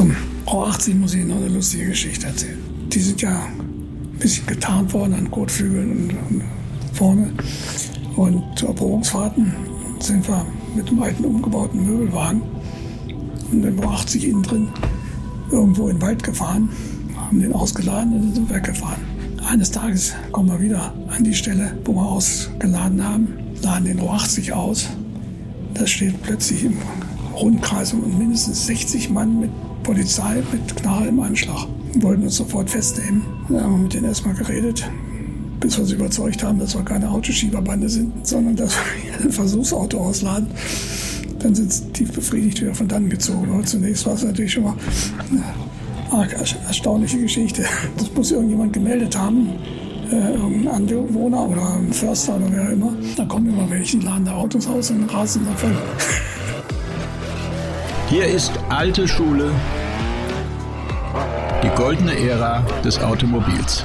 Zum O80 muss ich noch eine lustige Geschichte erzählen. Die sind ja ein bisschen getarnt worden an Kotflügeln und, und vorne. Und zu Erprobungsfahrten sind wir mit einem alten umgebauten Möbelwagen und dem O80 innen drin irgendwo in den Wald gefahren, haben den ausgeladen und sind weggefahren. Eines Tages kommen wir wieder an die Stelle, wo wir ausgeladen haben, laden den O80 aus. Da steht plötzlich im Rundkreis und mindestens 60 Mann mit Polizei, mit Knarre im Anschlag. Wollten uns sofort festnehmen. Dann haben wir mit denen erstmal geredet, bis wir sie überzeugt haben, dass wir keine Autoschieberbande sind, sondern dass wir ein Versuchsauto ausladen. Dann sind sie tief befriedigt wieder von dann gezogen. Aber zunächst war es natürlich schon mal eine erstaunliche Geschichte. Das muss irgendjemand gemeldet haben. Äh, irgendein Anwohner oder ein Förster oder wer immer. Da kommen immer welche, die laden da Autos aus und rasen davon. Hier ist alte Schule, die goldene Ära des Automobils.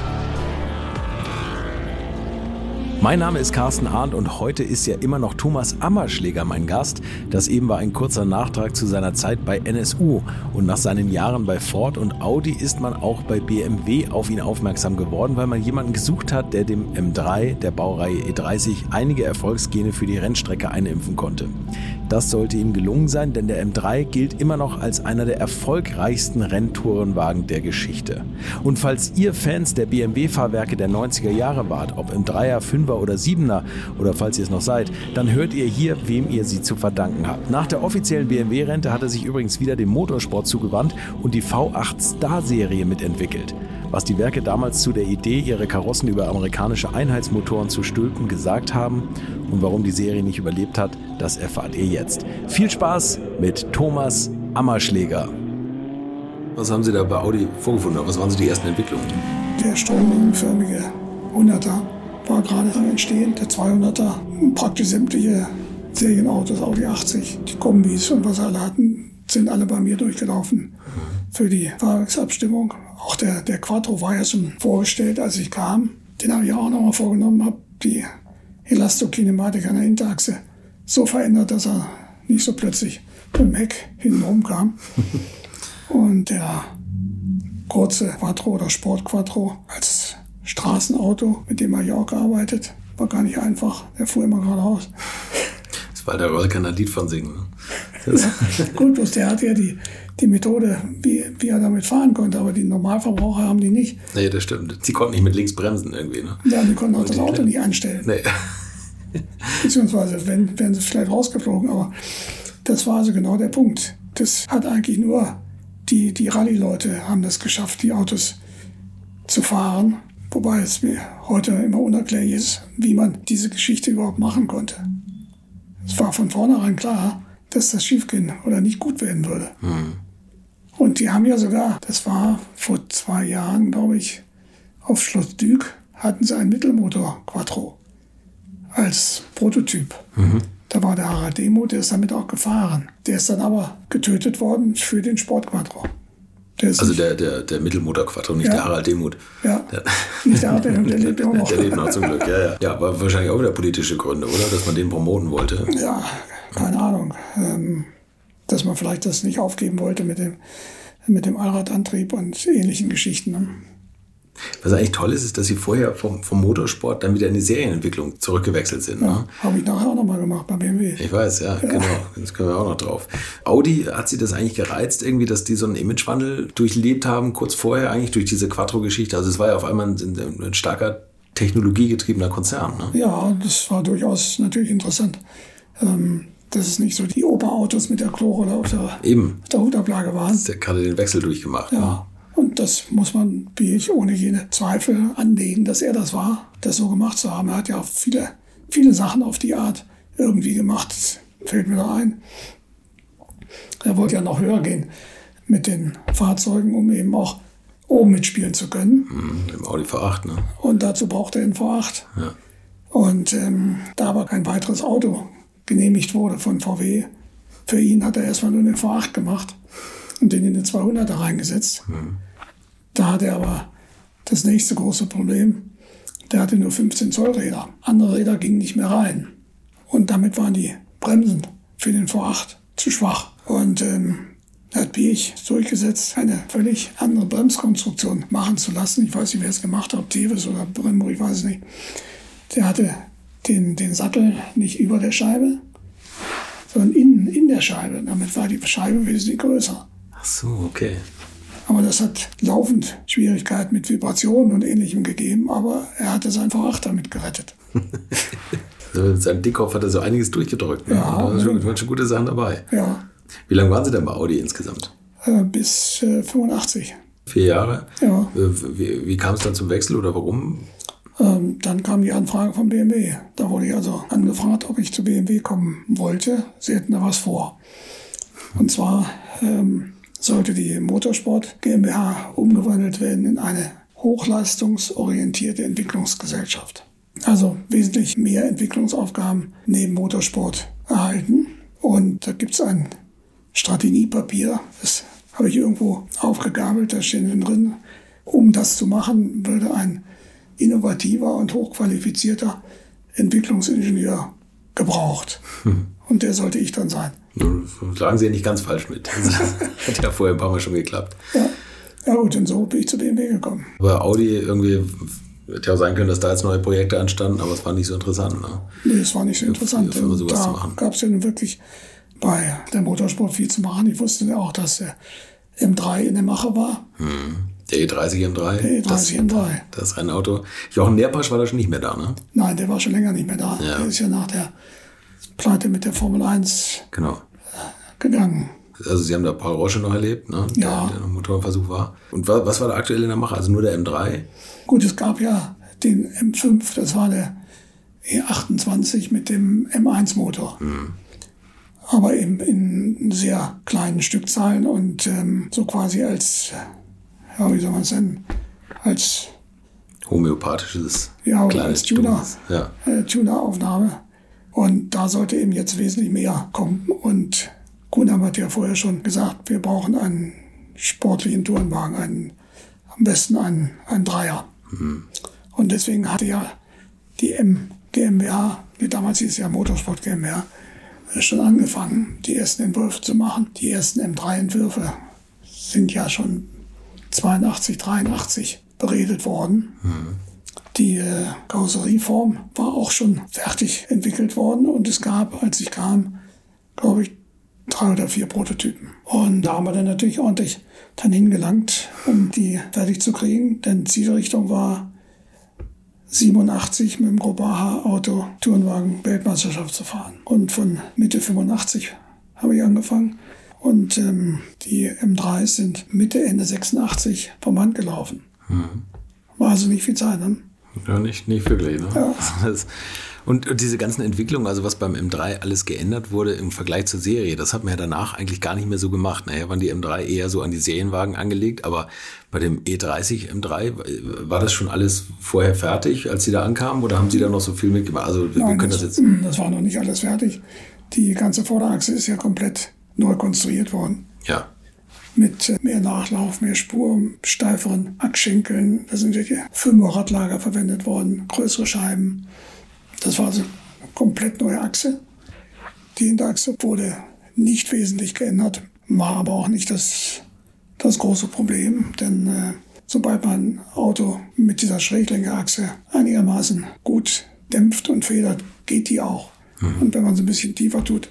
Mein Name ist Carsten Arndt und heute ist ja immer noch Thomas Ammerschläger mein Gast. Das eben war ein kurzer Nachtrag zu seiner Zeit bei NSU. Und nach seinen Jahren bei Ford und Audi ist man auch bei BMW auf ihn aufmerksam geworden, weil man jemanden gesucht hat, der dem M3 der Baureihe E30 einige Erfolgsgene für die Rennstrecke einimpfen konnte. Das sollte ihm gelungen sein, denn der M3 gilt immer noch als einer der erfolgreichsten Renntourenwagen der Geschichte. Und falls ihr Fans der BMW-Fahrwerke der 90er Jahre wart, ob im 3er, 5er oder 7er oder falls ihr es noch seid, dann hört ihr hier, wem ihr sie zu verdanken habt. Nach der offiziellen BMW-Rente hat er sich übrigens wieder dem Motorsport zugewandt und die V8 Star-Serie mitentwickelt. Was die Werke damals zu der Idee, ihre Karossen über amerikanische Einheitsmotoren zu stülpen, gesagt haben und warum die Serie nicht überlebt hat, das erfahrt ihr jetzt. Viel Spaß mit Thomas Ammerschläger. Was haben Sie da bei Audi vorgefunden? Was waren so die ersten Entwicklungen? Der stromlinienförmige 100er war gerade am Entstehen, der 200er. Praktisch sämtliche Serienautos, Audi 80, die Kombis und was alle hatten, sind alle bei mir durchgelaufen für die Fahrwerksabstimmung. Auch der, der Quattro war ja schon vorgestellt, als ich kam. Den habe ich auch nochmal vorgenommen, habe die Elastokinematik an der Hinterachse so verändert, dass er nicht so plötzlich beim Heck hintenrum kam. Und der kurze Quattro oder Sport Quattro als Straßenauto, mit dem habe ich auch gearbeitet, war gar nicht einfach. Der fuhr immer geradeaus. Das war der Roll kann ein Lied von singen. Ne? Gut, bloß der hat ja die, die Methode, wie, wie er damit fahren konnte, aber die Normalverbraucher haben die nicht. Nee, das stimmt. Sie konnten nicht mit links bremsen irgendwie. Ne? Ja, die konnten auch das Auto nicht einstellen. Nee. Beziehungsweise wenn, wären sie vielleicht rausgeflogen, aber das war also genau der Punkt. Das hat eigentlich nur die, die Rallye-Leute haben das geschafft, die Autos zu fahren. Wobei es mir heute immer unerklärlich ist, wie man diese Geschichte überhaupt machen konnte. Es war von vornherein klar, dass das schiefgehen oder nicht gut werden würde. Mhm. Und die haben ja sogar, das war vor zwei Jahren, glaube ich, auf Schloss Dück, hatten sie einen Mittelmotor Quattro als Prototyp. Mhm. Da war der Harald Demo, der ist damit auch gefahren. Der ist dann aber getötet worden für den Sport Quattro. Der also der, der, der Mittelmotor Quattro, nicht ja. der Harald Demuth. Ja, der, nicht der Harald Demuth, der lebt immer noch. Der lebt noch zum Glück, ja, ja. Ja, aber wahrscheinlich auch wieder politische Gründe, oder? Dass man den promoten wollte. Ja, keine Ahnung. Ähm, dass man vielleicht das nicht aufgeben wollte mit dem, mit dem Allradantrieb und ähnlichen Geschichten. Ne? Was eigentlich toll ist, ist, dass Sie vorher vom, vom Motorsport dann wieder in die Serienentwicklung zurückgewechselt sind. Ja, ne? Habe ich nachher auch nochmal gemacht bei BMW. Ich weiß, ja, ja, genau. Das können wir auch noch drauf. Audi, hat Sie das eigentlich gereizt, irgendwie, dass die so einen Imagewandel durchlebt haben, kurz vorher eigentlich durch diese Quattro-Geschichte? Also es war ja auf einmal ein, ein starker technologiegetriebener Konzern. Ne? Ja, das war durchaus natürlich interessant. Ähm, dass es nicht so die Oberautos mit der Chlorrolle auf der, Eben. Auf der Hutablage waren. Der hat den Wechsel durchgemacht. Ja. Ne? Und das muss man, wie ich, ohne jede Zweifel anlegen, dass er das war, das so gemacht zu haben. Er hat ja viele, viele Sachen auf die Art irgendwie gemacht. Das fällt mir da ein. Er wollte ja noch höher gehen mit den Fahrzeugen, um eben auch oben mitspielen zu können. Mhm, Im Audi V8, ne? Und dazu brauchte er einen V8. Ja. Und ähm, da aber kein weiteres Auto genehmigt wurde von VW, für ihn hat er erstmal nur den V8 gemacht und den in den 200er reingesetzt. Mhm. Da hatte er aber das nächste große Problem. Der hatte nur 15 Zoll Räder. Andere Räder gingen nicht mehr rein. Und damit waren die Bremsen für den V8 zu schwach. Und ähm, hat Piech durchgesetzt, eine völlig andere Bremskonstruktion machen zu lassen. Ich weiß nicht, wer es gemacht hat, ob Tevis oder Brembo, ich weiß es nicht. Der hatte den, den Sattel nicht über der Scheibe, sondern in, in der Scheibe. Damit war die Scheibe wesentlich größer. Ach so, okay. Aber das hat laufend Schwierigkeiten mit Vibrationen und Ähnlichem gegeben, aber er hatte sein V8 damit gerettet. also sein Dickkopf hat er so einiges durchgedrückt. Ne? Ja, da waren schon, waren schon gute Sachen dabei. Ja, Wie lange waren Sie denn bei Audi insgesamt? äh, bis äh, 85. Vier Jahre? Ja. Äh, Wie, wie kam es dann zum Wechsel oder warum? Ähm, dann kam die Anfrage von BMW. Da wurde ich also angefragt, ob ich zu BMW kommen wollte. Sie hätten da was vor. Und zwar ähm, sollte die Motorsport GmbH umgewandelt werden in eine hochleistungsorientierte Entwicklungsgesellschaft. Also wesentlich mehr Entwicklungsaufgaben neben Motorsport erhalten. Und da gibt es ein Strategiepapier, das habe ich irgendwo aufgegabelt, da stehen drin, um das zu machen, würde ein innovativer und hochqualifizierter Entwicklungsingenieur gebraucht. Und der sollte ich dann sein. Nun Lagen Sie ja nicht ganz falsch mit. Das hat ja vorher ein paar Mal schon geklappt. Ja, ja gut, und so bin ich zu BMW gekommen. Aber Audi irgendwie, hätte ja auch sein können, dass da jetzt neue Projekte anstanden, aber es war nicht so interessant. Ne? Nee, das war nicht so interessant. für zu Da gab es ja nun wirklich bei der Motorsport viel zu machen. Ich wusste ja auch, dass der M3 in der Mache war. Der E30 M3. Der das, E30 M3. das Rennauto. Jochen Nerpasch war da schon nicht mehr da, ne? Nein, der war schon länger nicht mehr da. Ja. Der ist ja nach der Pleite mit der Formel 1 Genau. gegangen. Also Sie haben da Paul Rosche noch erlebt, ne? Ja. Der, der noch Motorversuch war. Und wa- was war da aktuell in der Mache? Also nur der M3? Gut, es gab ja den M5, das war der E28 mit dem M1-Motor. Aber eben in sehr kleinen Stückzahlen und ähm, so quasi als, ja, wie soll man es nennen, als Homöopathisches, Ja, kleines, Tuner. Ja. äh, Tuner-Aufnahme. Und da sollte eben jetzt wesentlich mehr kommen. Und Grunham hat ja vorher schon gesagt, wir brauchen einen sportlichen Tourenwagen, einen, am besten einen, einen Dreier. Und deswegen hatte ja die M GmbH, die damals hieß ja Motorsport GmbH, äh, schon angefangen, die ersten Entwürfe zu machen. Die ersten M3-Entwürfe sind ja schon 82, 83 beredet worden. Die äh, Karosserieform war auch schon fertig entwickelt worden und es gab, als ich kam, glaube ich, drei oder vier Prototypen. Und da haben wir dann natürlich ordentlich dann hingelangt, um die fertig zu kriegen, denn Zielrichtung war 87 mit dem Grobaha Auto Tourenwagen Weltmeisterschaft zu fahren. Und von Mitte 85 habe ich angefangen. Und ähm, die M3s sind Mitte, Ende 86 vom Band gelaufen. War also nicht viel Zeit. Ne? Ja, nicht, nicht wirklich. Ne? Ja. Das, und, und diese ganzen Entwicklungen, also was beim M3 alles geändert wurde im Vergleich zur Serie, das hat man ja danach eigentlich gar nicht mehr so gemacht. Naja, waren die M3 eher so an die Serienwagen angelegt, aber bei dem E30 M3 war das schon alles vorher fertig, als Sie da ankamen, oder haben Sie da noch so viel mitgemacht? Also wir Nein, können das, das jetzt. das war noch nicht alles fertig. Die ganze Vorderachse ist ja komplett neu konstruiert worden. Ja. Mit äh, mehr Nachlauf, mehr Spur, steiferen Achsschenkeln. Da sind welche Fünfer-Radlager verwendet worden, größere Scheiben. Das war also eine komplett neue Achse. Die Hinterachse wurde nicht wesentlich geändert, war aber auch nicht das, das große Problem, denn äh, sobald man ein Auto mit dieser Schräglenkerachse einigermaßen gut dämpft und federt, geht die auch. Und wenn man es ein bisschen tiefer tut,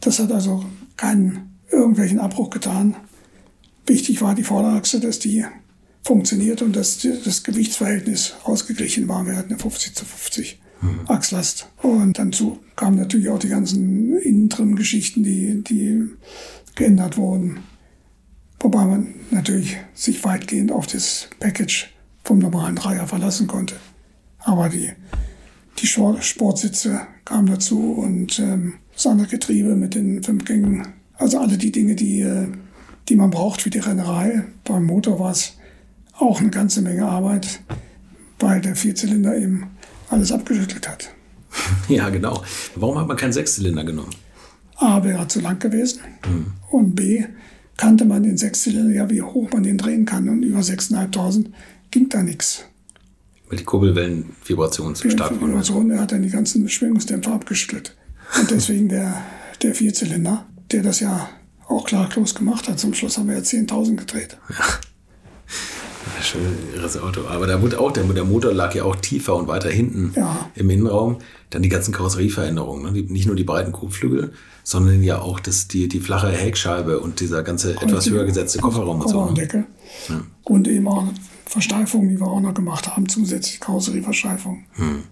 das hat also keinen irgendwelchen Abbruch getan. Wichtig war die Vorderachse, dass die funktioniert und dass das Gewichtsverhältnis ausgeglichen war. Wir hatten eine 50 zu 50 Achslast. Und dazu kamen natürlich auch die ganzen Innentrim-Geschichten, die, die geändert wurden. Wobei man natürlich sich weitgehend auf das Package vom normalen Dreier verlassen konnte. Aber die, die Sport- Sportsitze kamen dazu und ähm, das andere Getriebe mit den fünf Gängen. Also alle die Dinge, die, äh, die man braucht für die Rennerei. Beim Motor war es auch eine ganze Menge Arbeit, weil der Vierzylinder eben alles abgeschüttelt hat. ja, genau. Warum hat man keinen Sechszylinder genommen? A wäre zu lang gewesen und B kannte man den Sechszylinder ja, wie hoch man den drehen kann und über 6.500 ging da nichts. Weil die Kurbelwellen Vibrationen zu stark waren. Vibration, er hat dann die ganzen Schwingungsdämpfer abgeschüttelt. Und deswegen der, der Vierzylinder, der das ja auch klaglos gemacht hat. Zum Schluss haben wir ja 10.000 gedreht. Ja. Schön, irres Auto. Aber da wurde auch, der, der, Motor lag ja auch tiefer und weiter hinten ja. im Innenraum. Dann die ganzen Karosserieveränderungen. Ne? Nicht nur die breiten Kotflügel, sondern ja auch das, die, die flache Heckscheibe und dieser ganze und etwas höher gesetzte Kofferraum und so. Ne? Ja. Und eben auch Versteifungen, die wir auch noch gemacht haben, zusätzlich Karosserieversteifung. Hm.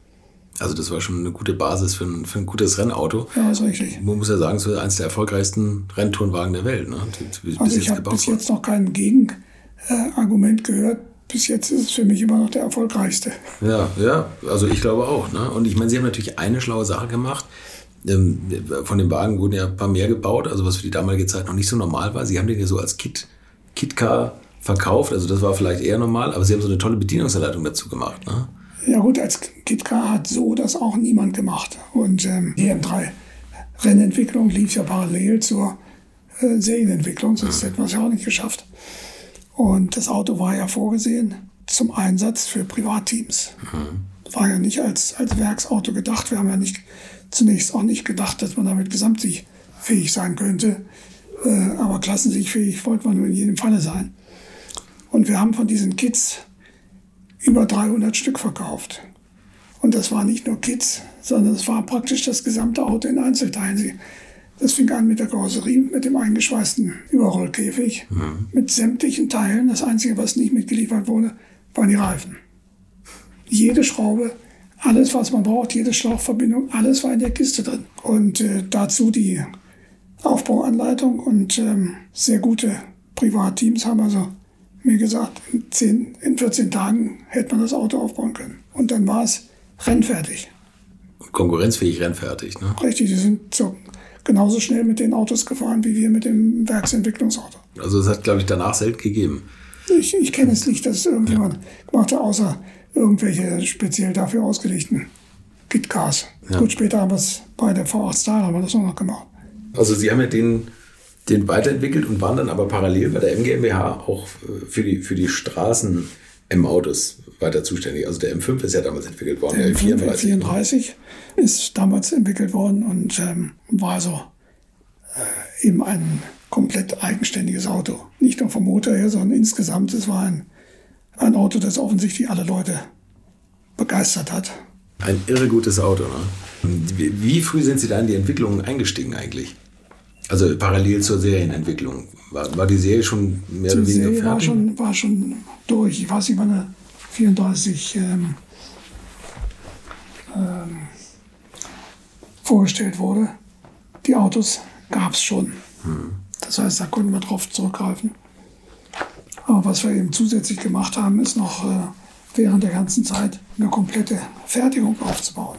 Also das war schon eine gute Basis für ein, für ein gutes Rennauto. Ja, ist richtig. Man muss ja sagen, es ist eines der erfolgreichsten Rennturnwagen der Welt. Ne? Die, also ich habe bis jetzt noch kein Gegenargument gehört. Bis jetzt ist es für mich immer noch der erfolgreichste. Ja, ja, also ich glaube auch. Ne? Und ich meine, Sie haben natürlich eine schlaue Sache gemacht. Ähm, von dem Wagen wurden ja ein paar mehr gebaut, also was für die damalige Zeit noch nicht so normal war. Sie haben den ja so als Kit, Kitcar verkauft, also das war vielleicht eher normal, aber Sie haben so eine tolle Bedienungsanleitung dazu gemacht. Ne? Ja gut, als KitKar hat so das auch niemand gemacht. Und ähm, die M3-Rennentwicklung lief ja parallel zur äh, Serienentwicklung, sonst hätten wir es ja auch nicht geschafft. Und das Auto war ja vorgesehen zum Einsatz für Privatteams. Mhm. War ja nicht als, als Werksauto gedacht. Wir haben ja nicht zunächst auch nicht gedacht, dass man damit gesamtsiegfähig sein könnte. Äh, aber klassensiegfähig wollte man nur in jedem Falle sein. Und wir haben von diesen Kits über 300 Stück verkauft. Und das war nicht nur Kids, sondern es war praktisch das gesamte Auto in Einzelteilen. Das fing an mit der Karosserie, mit dem eingeschweißten Überrollkäfig, mhm. mit sämtlichen Teilen. Das Einzige, was nicht mitgeliefert wurde, waren die Reifen. Jede Schraube, alles, was man braucht, jede Schlauchverbindung, alles war in der Kiste drin. Und äh, dazu die Aufbauanleitung und ähm, sehr gute Privatteams haben also mir gesagt, in, 10, in 14 Tagen hätte man das Auto aufbauen können. Und dann war es rennfertig. Konkurrenzfähig rennfertig, ne? Richtig, die sind so genauso schnell mit den Autos gefahren wie wir mit dem Werksentwicklungsauto. Also es hat, glaube ich, danach selten gegeben. Ich, ich kenne es nicht, dass es irgendjemand ja. gemacht hat, außer irgendwelche speziell dafür ausgelegten Kitcars. Ja. Gut, später haben wir es bei der V8 Star haben wir das auch noch gemacht. Also Sie haben ja den den weiterentwickelt und waren dann aber parallel bei der MGMBH auch äh, für die, für die Straßen M-Autos weiter zuständig. Also der M5 ist ja damals entwickelt worden. Der, der M5 34 ist damals entwickelt worden und ähm, war so äh, eben ein komplett eigenständiges Auto. Nicht nur vom Motor her, sondern insgesamt. Es war ein, ein Auto, das offensichtlich alle Leute begeistert hat. Ein irre gutes Auto. Ne? Wie, wie früh sind Sie da in die Entwicklung eingestiegen eigentlich? Also parallel zur Serienentwicklung. War, war die Serie schon mehr oder weniger fertig? War schon, war schon durch. Ich weiß nicht, wann er 34 ähm, ähm, vorgestellt wurde. Die Autos gab es schon. Hm. Das heißt, da konnten wir drauf zurückgreifen. Aber was wir eben zusätzlich gemacht haben, ist noch äh, während der ganzen Zeit eine komplette Fertigung aufzubauen.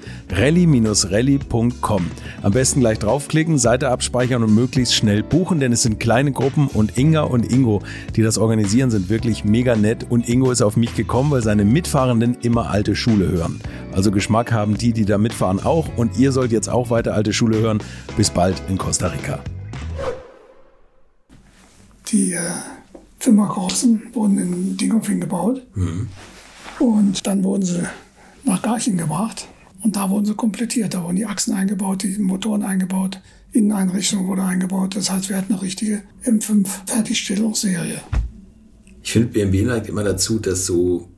rally-rally.com. Am besten gleich draufklicken, Seite abspeichern und möglichst schnell buchen, denn es sind kleine Gruppen und Inga und Ingo, die das organisieren, sind wirklich mega nett und Ingo ist auf mich gekommen, weil seine Mitfahrenden immer alte Schule hören. Also Geschmack haben die, die da mitfahren auch und ihr sollt jetzt auch weiter alte Schule hören. Bis bald in Costa Rica. Die äh, Firma Korsen wurden in Dingolfing gebaut. Und dann wurden sie nach Garching gebracht. Und da wurden sie komplettiert. Da wurden die Achsen eingebaut, die Motoren eingebaut, Inneneinrichtung wurde eingebaut. Das heißt, wir hatten eine richtige M5-Fertigstellungsserie. Ich finde, BMW neigt immer dazu, das so,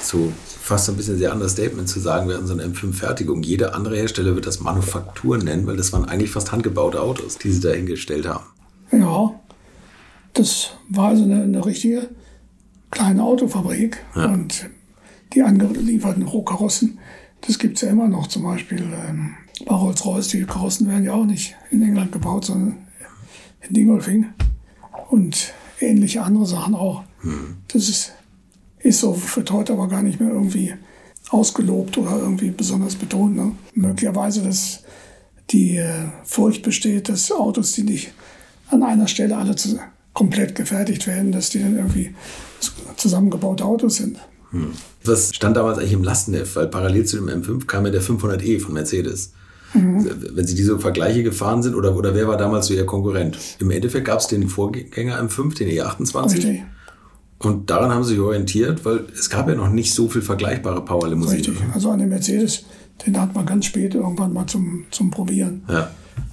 so fast ein bisschen sehr Understatement zu sagen, wir hatten so eine M5-Fertigung. Jeder andere Hersteller wird das Manufaktur nennen, weil das waren eigentlich fast handgebaute Autos, die sie da hingestellt haben. Ja, das war also eine, eine richtige kleine Autofabrik. Und die angelieferten Rohkarossen, das gibt es ja immer noch. Zum Beispiel ähm, Rolls-Royce, die Karossen werden ja auch nicht in England gebaut, sondern in Dingolfing. Und ähnliche andere Sachen auch. Das ist, ist so, wird heute aber gar nicht mehr irgendwie ausgelobt oder irgendwie besonders betont. Ne? Möglicherweise, dass die äh, Furcht besteht, dass Autos, die nicht an einer Stelle alle zu, komplett gefertigt werden, dass die dann irgendwie zu- zusammengebaute Autos sind. Was stand damals eigentlich im Lastenheft? Weil parallel zu dem M5 kam ja der 500e von Mercedes. Wenn Sie diese Vergleiche gefahren sind, oder, oder wer war damals so Ihr Konkurrent? Im Endeffekt gab es den Vorgänger M5, den E28. Richtig, Und daran haben Sie sich orientiert, weil es gab ja noch nicht so viel vergleichbare Powerlimousinen. richtig. Also an dem Mercedes, den hat man ganz spät irgendwann mal zum, zum Probieren. Ja.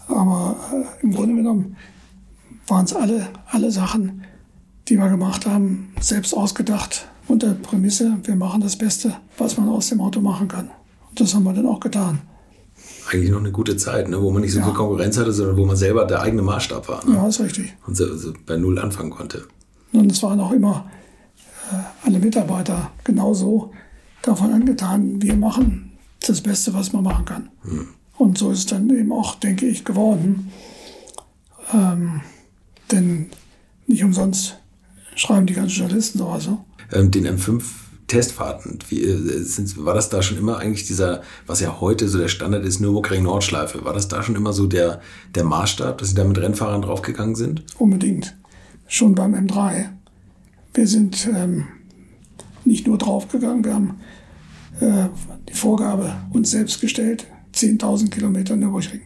Aber äh, im Grunde genommen waren es alle, alle Sachen, die wir gemacht haben, selbst ausgedacht unter Prämisse, wir machen das Beste, was man aus dem Auto machen kann. Und das haben wir dann auch getan. Eigentlich noch eine gute Zeit, ne? wo man nicht so viel Konkurrenz hatte, sondern wo man selber der eigene Maßstab war. Ne? Ja, ist richtig. Und so, so bei Null anfangen konnte. Und es waren auch immer äh, alle Mitarbeiter genauso davon angetan, wir machen das Beste, was man machen kann. Und so ist es dann eben auch, denke ich, geworden. Ähm, denn nicht umsonst schreiben die ganzen Journalisten sowas. Ne? Ähm, den M5 Testfahrten, wie, äh, sind, war das da schon immer eigentlich dieser, was ja heute so der Standard ist, Nürburgring Nordschleife, war das da schon immer so der, der Maßstab, dass Sie da mit Rennfahrern draufgegangen sind? Unbedingt. Schon beim M3. Wir sind ähm, nicht nur draufgegangen, wir haben äh, die Vorgabe uns selbst gestellt, 10.000 Kilometer Nürburgring,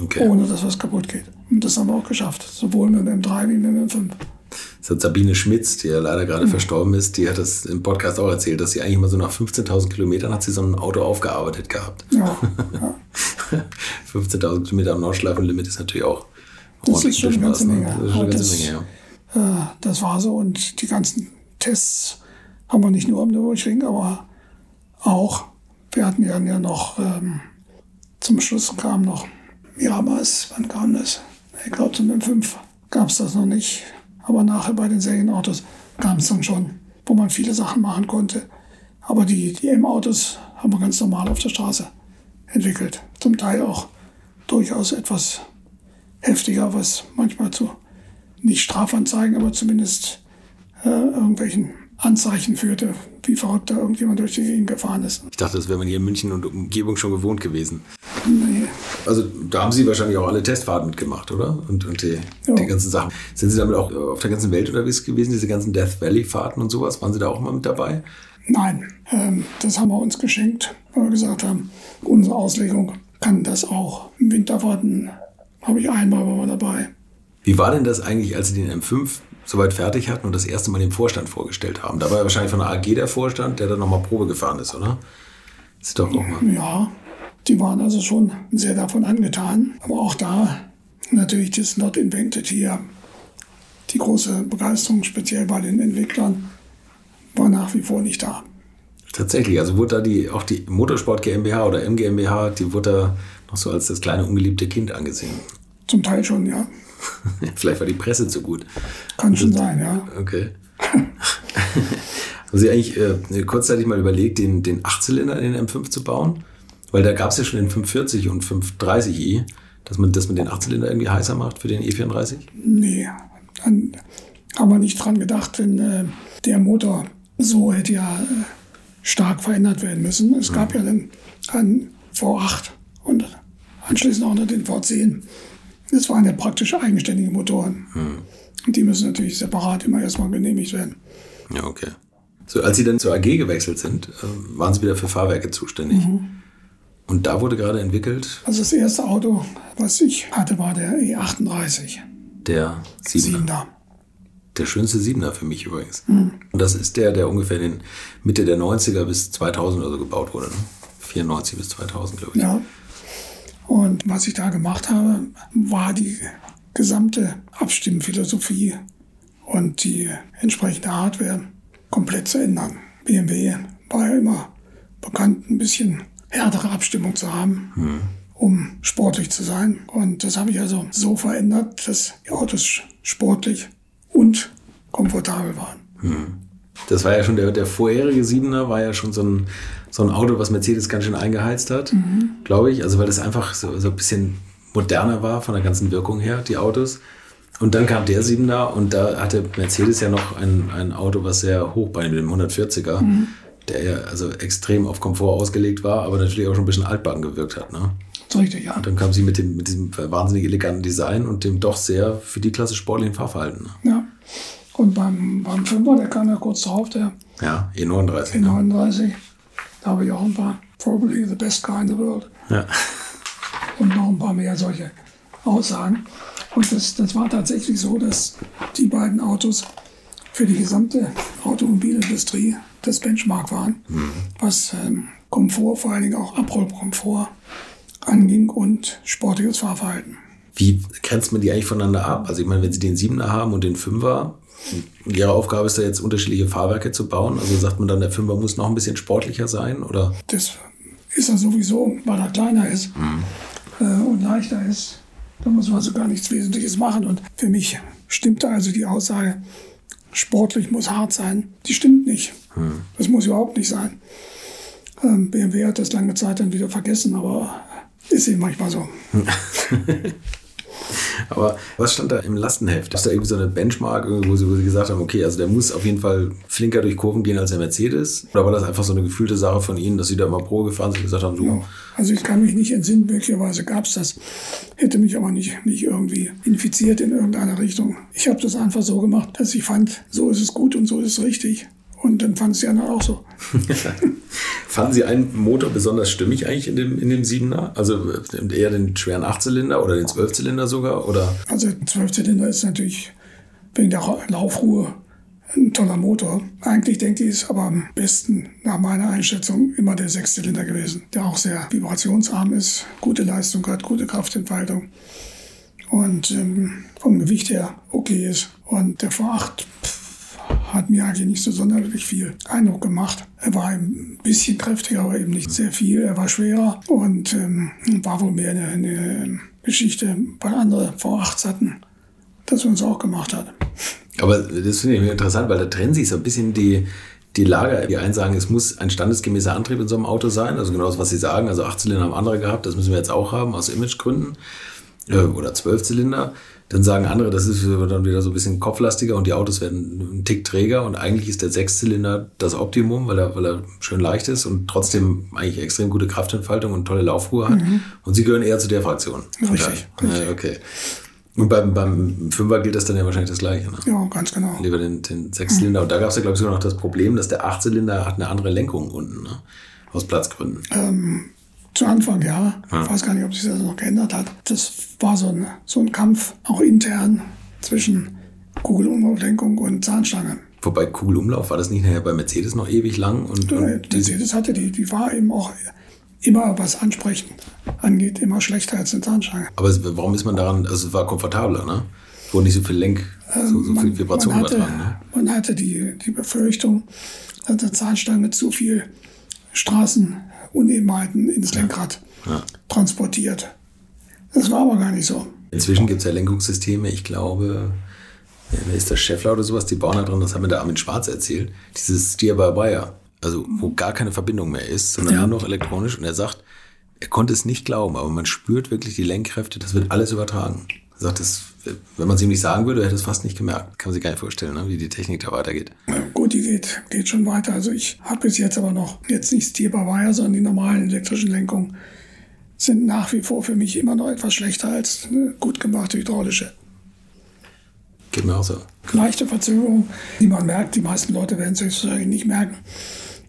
Okay. ohne dass was kaputt geht. Und das haben wir auch geschafft, sowohl mit dem M3 wie mit dem M5. Das hat Sabine Schmitz, die ja leider gerade verstorben ist, die hat das im Podcast auch erzählt, dass sie eigentlich mal so nach 15.000 Kilometern hat sie so ein Auto aufgearbeitet gehabt. Ja, ja. 15.000 Kilometer am Nordschleifenlimit ist natürlich auch Das ist schon eine ganze ne? Menge. Das eine ganze Menge, ja. Äh, das war so. Und die ganzen Tests haben wir nicht nur am Nürburgring, aber auch, wir hatten ja, ja noch, ähm, zum Schluss kam noch Miramas, wann kam das? Ich glaube zum M5 gab es das noch nicht. Aber nachher bei den Serienautos kam es dann schon, wo man viele Sachen machen konnte. Aber die, die M-Autos haben wir ganz normal auf der Straße entwickelt. Zum Teil auch durchaus etwas heftiger, was manchmal zu nicht Strafanzeigen, aber zumindest äh, irgendwelchen Anzeichen führte, wie verrückt da irgendjemand durch die Gegend gefahren ist. Ich dachte, das wäre man hier in München und Umgebung schon gewohnt gewesen. Nee, Also da haben Sie wahrscheinlich auch alle Testfahrten mitgemacht, oder? Und, und die, Ja. die ganzen Sachen. Sind Sie damit auch auf der ganzen Welt unterwegs gewesen, diese ganzen Death Valley-Fahrten und sowas? Waren Sie da auch mal mit dabei? nein, ähm, das haben wir uns geschenkt, weil wir gesagt haben, unsere Auslegung kann das auch. Im Winterfahrten habe ich einmal war dabei. Wie war denn das eigentlich, als Sie den M5 soweit fertig hatten und das erste Mal dem Vorstand vorgestellt haben? Da war ja wahrscheinlich von der AG der Vorstand, der dann nochmal Probe gefahren ist, oder? Das ist doch auch mal. Ja, die waren also schon sehr davon angetan. Aber auch da natürlich das Not Invented hier, die große Begeisterung, speziell bei den Entwicklern, war nach wie vor nicht da. Tatsächlich, also wurde da die, auch die Motorsport GmbH oder MGmbH, die wurde da noch so als das kleine ungeliebte Kind angesehen. Zum Teil schon, ja. Vielleicht war die Presse zu gut. Kann schon sein, ja. Okay. Haben Sie eigentlich äh, kurzzeitig mal überlegt, den, den Achtzylinder in den M5 zu bauen? Weil da gab es ja schon den 540 und 530i, dass man, dass man den Achtzylinder irgendwie heißer macht für den E34? Nee, dann haben wir nicht dran gedacht, denn äh, der Motor so hätte ja äh, stark verändert werden müssen. Es gab ja dann einen V8 und anschließend auch noch den V10. Das waren ja praktisch eigenständige Motoren. Hm. Und die müssen natürlich separat immer erstmal genehmigt werden. Ja, okay. So, als Sie dann zur AG gewechselt sind, äh, waren Sie wieder für Fahrwerke zuständig. Und da wurde gerade entwickelt Also das erste Auto, was ich hatte, war der E38. der Siebener. Siebener. Der schönste Siebener für mich übrigens. Und das ist der, der ungefähr in Mitte der 90er bis 2000 oder so gebaut wurde. Ne? 94 bis 2000, glaube ich. Ja. Und was ich da gemacht habe, war die gesamte Abstimmphilosophie und die entsprechende Hardware komplett zu ändern. BMW war ja immer bekannt, ein bisschen härtere Abstimmung zu haben, um sportlich zu sein. Und das habe ich also so verändert, dass die Autos sportlich und komfortabel waren. Das war ja schon der, der vorherige Siebener, war ja schon so ein, so ein Auto, was Mercedes ganz schön eingeheizt hat, glaube ich. Also weil das einfach so, so ein bisschen moderner war von der ganzen Wirkung her, die Autos. Und dann kam der Siebener und da hatte Mercedes ja noch ein, ein Auto, was sehr hoch bei dem 140er, der ja also extrem auf Komfort ausgelegt war, aber natürlich auch schon ein bisschen altbacken gewirkt hat. Ne? Richtig, ja. Und dann kam sie mit, dem, mit diesem wahnsinnig eleganten Design und dem doch sehr für die Klasse sportlichen Fahrverhalten. Ne? ja. Und beim, beim Fünfer, der kam ja kurz darauf, der Ja, E39. Ne? E39, da habe ich auch ein paar, probably the best car in the world. Ja. und noch ein paar mehr solche Aussagen. Und das, das war tatsächlich so, dass die beiden Autos für die gesamte Automobilindustrie das Benchmark waren, was ähm, Komfort, vor allen Dingen auch Abrollkomfort anging und sportliches Fahrverhalten. Wie grenzt man die eigentlich voneinander ab? Also ich meine, wenn Sie den Siebener haben und den Fünfer, und Ihre Aufgabe ist da jetzt unterschiedliche Fahrwerke zu bauen. Also sagt man dann, der Fünfer muss noch ein bisschen sportlicher sein oder? Das ist er sowieso, weil er kleiner ist äh, und leichter ist. Da muss man also gar nichts Wesentliches machen. Und für mich stimmte also die Aussage, sportlich muss hart sein. Die stimmt nicht. Das muss überhaupt nicht sein. Ähm, BMW hat das lange Zeit dann wieder vergessen, aber ist eben manchmal so. Aber was stand da im Lastenheft? Ist da irgendwie so eine Benchmark, wo Sie, wo Sie gesagt haben, okay, also der muss auf jeden Fall flinker durch Kurven gehen als der Mercedes? Oder war das einfach so eine gefühlte Sache von Ihnen, dass Sie da immer Pro gefahren sind und gesagt haben, so, Ja. Also ich kann mich nicht entsinnen, möglicherweise gab es das, hätte mich aber nicht, nicht irgendwie infiziert in irgendeiner Richtung. Ich habe das einfach so gemacht, dass ich fand, so ist es gut und so ist es richtig. Und dann fand es die anderen auch so. Fahren Sie einen Motor besonders stimmig eigentlich in dem, in dem Siebener? Also äh, eher den schweren Achtzylinder oder den Zwölfzylinder sogar? Oder? Also ein Zwölfzylinder ist natürlich wegen der Laufruhe ein toller Motor. Eigentlich denke ich, ist aber am besten nach meiner Einschätzung immer der Sechszylinder gewesen, der auch sehr vibrationsarm ist, gute Leistung hat, gute Kraftentfaltung und ähm, vom Gewicht her okay ist. Und der V8 pff, hat mir eigentlich nicht so sonderlich viel Eindruck gemacht. Er war ein bisschen kräftiger, aber eben nicht sehr viel. Er war schwerer und ähm, war wohl mehr eine, eine Geschichte, weil andere V8s hatten, dass wir uns auch gemacht hat. Aber das finde ich interessant, weil da trennen sich so ein bisschen die, die Lager. Die einen sagen, es muss ein standesgemäßer Antrieb in so einem Auto sein, also genau das, was sie sagen. Also Achtzylinder haben andere gehabt, das müssen wir jetzt auch haben, aus Imagegründen. Äh, Oder Zwölfzylinder. Dann sagen andere, das ist dann wieder so ein bisschen kopflastiger und die Autos werden einen Tick träger und eigentlich ist der Sechszylinder das Optimum, weil er, weil er schön leicht ist und trotzdem eigentlich extrem gute Kraftentfaltung und tolle Laufruhe hat. Und sie gehören eher zu der Fraktion. Richtig, daher. Ja, okay. Und beim, beim Fünfer gilt das dann ja wahrscheinlich das Gleiche. Ne? Ja, ganz genau. Lieber den, den Sechszylinder. Und da gab es ja, glaube ich, sogar noch das Problem, dass der Achtzylinder hat eine andere Lenkung unten, ne? aus Platzgründen. Zu Anfang, ja. Ich weiß gar nicht, ob sich das noch geändert hat. Das war so ein, so ein Kampf, auch intern, zwischen Kugelumlauflenkung und Zahnstange. Wobei Kugelumlauf war das nicht nachher bei Mercedes noch ewig lang. Und, Äh, und die, Mercedes hatte die, die war eben auch immer, was Ansprechen angeht, immer schlechter als eine Zahnstange. aber warum ist man daran, also es war komfortabler, ne? Wurde nicht so viel Lenk, so, so viel Vibration man hatte, übertragen. Ne? man hatte die, die Befürchtung, dass eine Zahnstange zu viel Straßenunebenheiten ins Lenkrad transportiert. Das war aber gar nicht so. Inzwischen gibt es ja Lenkungssysteme, ich glaube, ja, wer ist das Scheffler oder sowas, die bauen da drin, das hat mir der Armin Schwarz erzählt, dieses Steer-by-Wire, also wo gar keine Verbindung mehr ist, sondern Ja. nur noch elektronisch und er sagt, er konnte es nicht glauben, aber man spürt wirklich die Lenkkräfte, das wird alles übertragen. Er sagt, das, wenn man es ihm nicht sagen würde, hätte es fast nicht gemerkt. Kann man sich gar nicht vorstellen, ne, wie die Technik da weitergeht. Gut, die geht, geht schon weiter. Also ich habe bis jetzt aber noch jetzt nicht Steer-by-Wire, sondern die normalen elektrischen Lenkungen sind nach wie vor für mich immer noch etwas schlechter als eine gut gemachte hydraulische. Geht mir auch so. Leichte Verzögerung, die man merkt. Die meisten Leute werden es höchstwahrscheinlich nicht merken.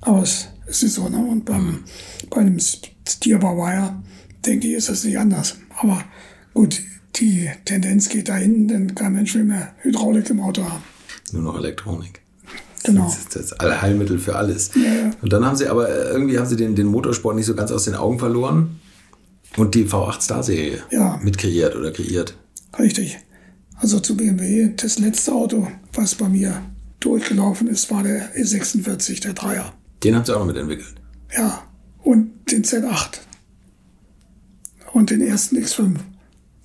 Aber es, es ist so. Ne? Und beim, bei einem Steer-by-Wire, denke ich, ist das nicht anders. Aber gut, die Tendenz geht dahin, denn kein Mensch will mehr Hydraulik im Auto haben. Nur noch Elektronik. Genau. Das ist das Allheilmittel für alles. Ja. Und dann haben sie aber äh, irgendwie haben sie den, den Motorsport nicht so ganz aus den Augen verloren und die V8 Star-Serie Ja. mitkreiert oder kreiert. Richtig. Also zu BMW, das letzte Auto, was bei mir durchgelaufen ist, war der E46, der Dreier. Den haben sie auch noch mitentwickelt. Ja. Und den Z8. Und den ersten X5.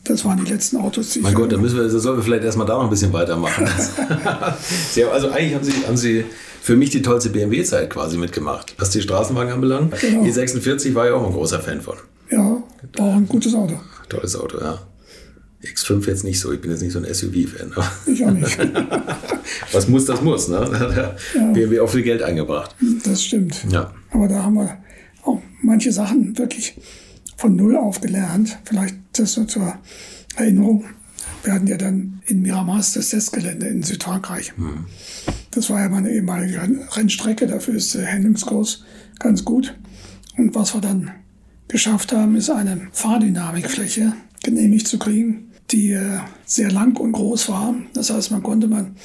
Das waren die letzten Autos, die Mein Gott, dann müssen wir, das sollen wir vielleicht erstmal da noch ein bisschen weitermachen. haben, also eigentlich haben sie, haben sie für mich die tollste BMW-Zeit quasi mitgemacht, was die Straßenwagen anbelangt. Genau. E46 war ich auch ein großer Fan von. Ja, war auch ein gutes Auto. Tolles Auto, ja. X5 jetzt nicht so, ich bin jetzt nicht so ein SUV-Fan. aber Ich auch nicht. Was muss, das muss, ne? Da hat der BMW auch viel Geld eingebracht. Das stimmt. Ja. Aber da haben wir auch manche Sachen wirklich von Null auf gelernt. Vielleicht das nur zur Erinnerung. Wir hatten ja dann in Miramas das Testgelände in Südfrankreich. Das war ja meine ehemalige Renn- Rennstrecke. Dafür ist der Handlungskurs ganz gut. Und was wir dann geschafft haben, ist eine Fahrdynamikfläche genehmigt zu kriegen, die äh, sehr lang und groß war. Das heißt, man konnte man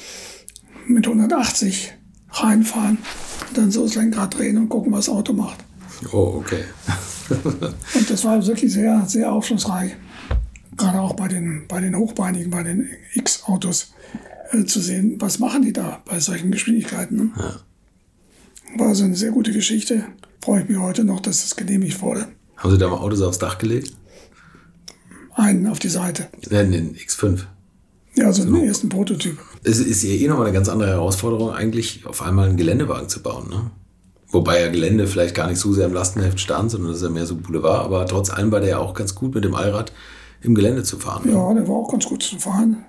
mit 180 reinfahren und dann so das Lenkrad drehen und gucken, was das Auto macht. Oh, okay. Und das war wirklich sehr, sehr aufschlussreich. Gerade auch bei den, bei den Hochbeinigen, bei den X-Autos äh, zu sehen, was machen die da bei solchen Geschwindigkeiten. Ne? War also eine sehr gute Geschichte. Freue ich mich heute noch, dass das genehmigt wurde. Haben Sie da mal Autos aufs Dach gelegt? Einen auf die Seite. Ja, den X5. Ja, also den ersten Prototyp. Es ist ja eh nochmal eine ganz andere Herausforderung, eigentlich auf einmal einen Geländewagen zu bauen. Ne? Wobei ja Gelände vielleicht gar nicht so sehr im Lastenheft stand, sondern das ist ja mehr so Boulevard. Aber trotz allem war der ja auch ganz gut mit dem Allrad im Gelände zu fahren. Ja, der war auch ganz gut zu fahren.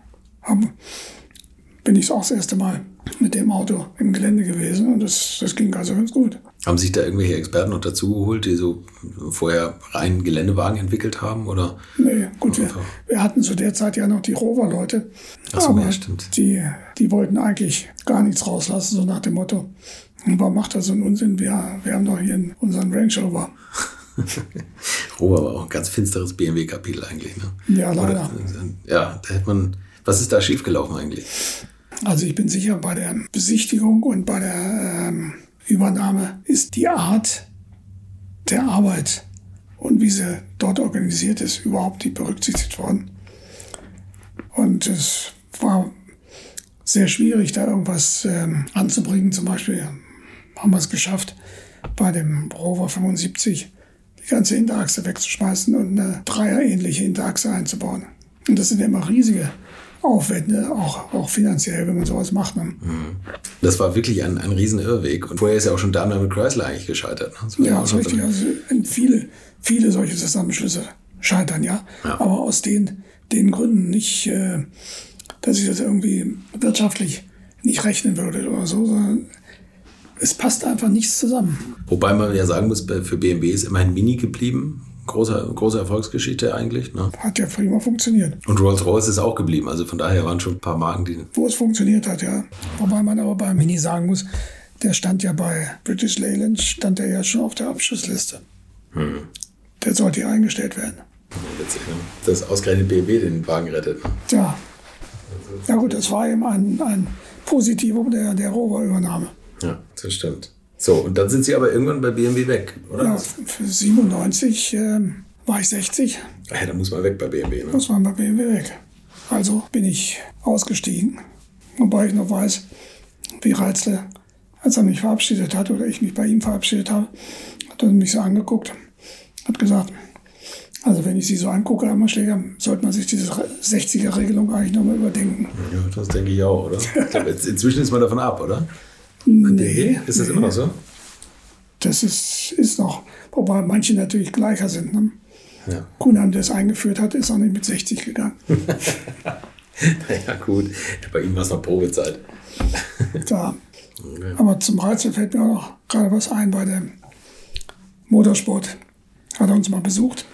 Bin ich auch das erste Mal mit dem Auto im Gelände gewesen und das, das ging also ganz gut. Haben sich da irgendwelche Experten noch dazu geholt, die so vorher rein Geländewagen entwickelt haben? Oder? Nee, gut, wir, wir hatten zu der Zeit ja noch die Rover-Leute. Ach so, Aber ja, stimmt. Die, die wollten eigentlich gar nichts rauslassen, so nach dem Motto, warum macht das so einen Unsinn? Wir, wir haben doch hier unseren Range Rover. Rover war auch ein ganz finsteres BMW-Kapitel eigentlich. Ne? Ja, leider. Oder, ja, da hätte man. Was ist da schiefgelaufen eigentlich? Also ich bin sicher, bei der Besichtigung und bei der ähm, Übernahme ist die Art der Arbeit und wie sie dort organisiert ist, überhaupt nicht berücksichtigt worden. Und es war sehr schwierig, da irgendwas ähm, anzubringen. Zum Beispiel haben wir es geschafft, bei dem Rover 75 die ganze Hinterachse wegzuschmeißen und eine dreierähnliche Hinterachse einzubauen. Und das sind ja immer riesige Aufwände, auch, auch finanziell, wenn man sowas macht. Ne? Das war wirklich ein, ein riesen Irrweg. Und vorher ist ja auch schon Daimler mit Chrysler eigentlich gescheitert. Ne? Das Ja, ist schon richtig. so- Also viele, viele solche Zusammenschlüsse scheitern, ja. Ja. Aber aus den, den Gründen nicht, äh, dass ich das irgendwie wirtschaftlich nicht rechnen würde oder so, sondern es passt einfach nichts zusammen. Wobei man ja sagen muss, für BMW ist immerhin Mini geblieben. Große, große Erfolgsgeschichte eigentlich. Ne? Hat ja prima funktioniert. Und Rolls-Royce ist auch geblieben. Also von daher waren schon ein paar Marken, die. Wo es funktioniert hat, ja. Wobei man aber bei Mini sagen muss, der stand ja bei British Leyland, stand der ja schon auf der Abschussliste. Der sollte ja eingestellt werden. Witzig, ne? Dass ausgerechnet BMW den Wagen rettet. Ne? Ja gut, das war eben ein, ein Positivum der, der Rover-Übernahme. Ja, das stimmt. So, und dann sind sie aber irgendwann bei BMW weg, oder? Ja, für 97 ähm, war ich 60, Ach ja, da muss man weg bei BMW. Ne? muss man bei BMW weg. Also bin ich ausgestiegen. Wobei ich noch weiß, wie Reitzle, als er mich verabschiedet hat oder ich mich bei ihm verabschiedet habe, hat er mich so angeguckt, hat gesagt, also wenn ich sie so angucke, Herr Schläger, sollte man sich diese 60er-Regelung eigentlich nochmal überdenken. Ja, das denke ich auch, oder? Ich glaube, inzwischen ist man davon ab, oder? Nee, Ist das immer noch so? Das ist, ist noch, wobei manche natürlich gleicher sind. Ne? Ja. Kunan, der es eingeführt hat, ist auch nicht mit 60 gegangen. Ja, gut. Bei ihm war es noch Probezeit. Da. Aber zum Reizen fällt mir auch noch gerade was ein bei dem Motorsport. Hat er uns mal besucht.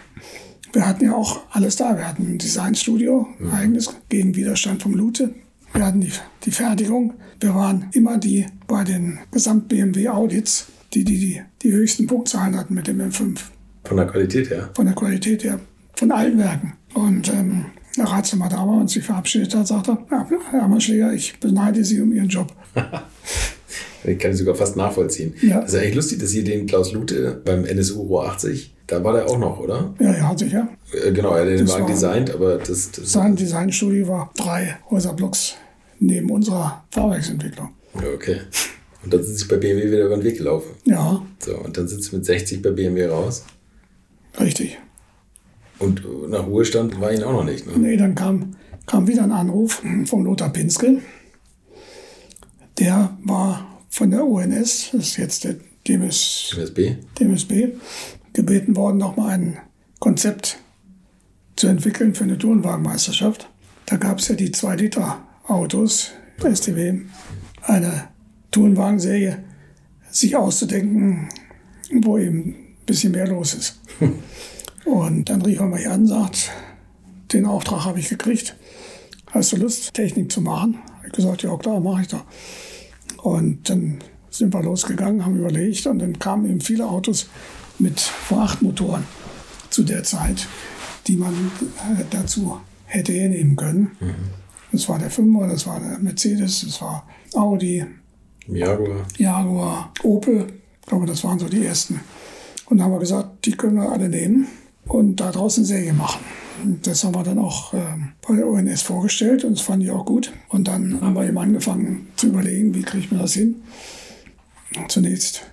wir hatten ja auch alles da. Wir hatten ein Designstudio, mhm. eigenes, gegen Widerstand vom Lute. Wir hatten die, die Fertigung. Wir waren immer die bei den Gesamt-BMW-Audits, die, die, die die höchsten Punktzahlen hatten mit dem M5. Von der Qualität her? Von der Qualität her. Von allen Werken. Und ähm, der da war und sich verabschiedet hat, sagte er, ja, Herr Ammerschläger, ich beneide Sie um Ihren Job. ich kann sogar fast nachvollziehen. Ja. Das ist ja echt lustig, dass ihr den Klaus Lute beim NSU Rohr 80 da war der auch noch, oder? Ja, ja, sicher. Äh, genau, er hat den Wagen designt, aber das, das Sein Designstudio war drei Häuserblocks neben unserer Fahrwerksentwicklung. Okay. Und dann sind sie bei BMW wieder über den Weg gelaufen. Ja. So, und dann sind sie mit 60 bei BMW raus. Richtig. Und nach Ruhestand war ihn auch noch nicht. Ne? Nee, dann kam, kam wieder ein Anruf von Lothar Pinske. Der war von der ONS, das ist jetzt der DMS, DMSB. DMSB gebeten worden, nochmal ein Konzept zu entwickeln für eine Turnwagenmeisterschaft. Da gab es ja die 2-Liter-Autos, STW, eine Turnwagenserie, sich auszudenken, wo eben ein bisschen mehr los ist. Und dann rief er mich an, sagt, den Auftrag habe ich gekriegt. Hast du Lust, Technik zu machen? Ich gesagt, ja klar, mache ich doch. Und dann sind wir losgegangen, haben überlegt und dann kamen eben viele Autos mit V8-Motoren zu der Zeit, die man äh, dazu hätte hernehmen können. Mhm. Das war der 5er, das war der Mercedes, das war Audi, Jaguar, Jaguar Opel. Ich glaube, das waren so die ersten. Und dann haben wir gesagt, die können wir alle nehmen und da draußen Serie machen. Und das haben wir dann auch äh, bei der ONS vorgestellt und das fand ich auch gut. Und dann haben wir eben angefangen zu überlegen, wie kriegt man das hin. Zunächst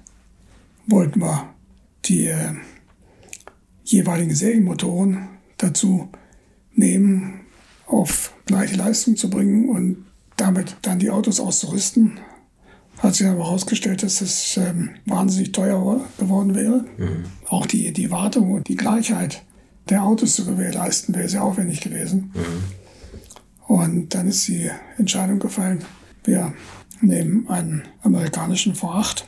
wollten wir die äh, jeweiligen Serienmotoren dazu nehmen, auf gleiche Leistung zu bringen und damit dann die Autos auszurüsten. Hat sich aber herausgestellt, dass es ähm, wahnsinnig teuer geworden wäre. Mhm. Auch die, die Wartung und die Gleichheit der Autos zu gewährleisten, wäre sehr aufwendig gewesen. Mhm. Und dann ist die Entscheidung gefallen, wir nehmen einen amerikanischen V8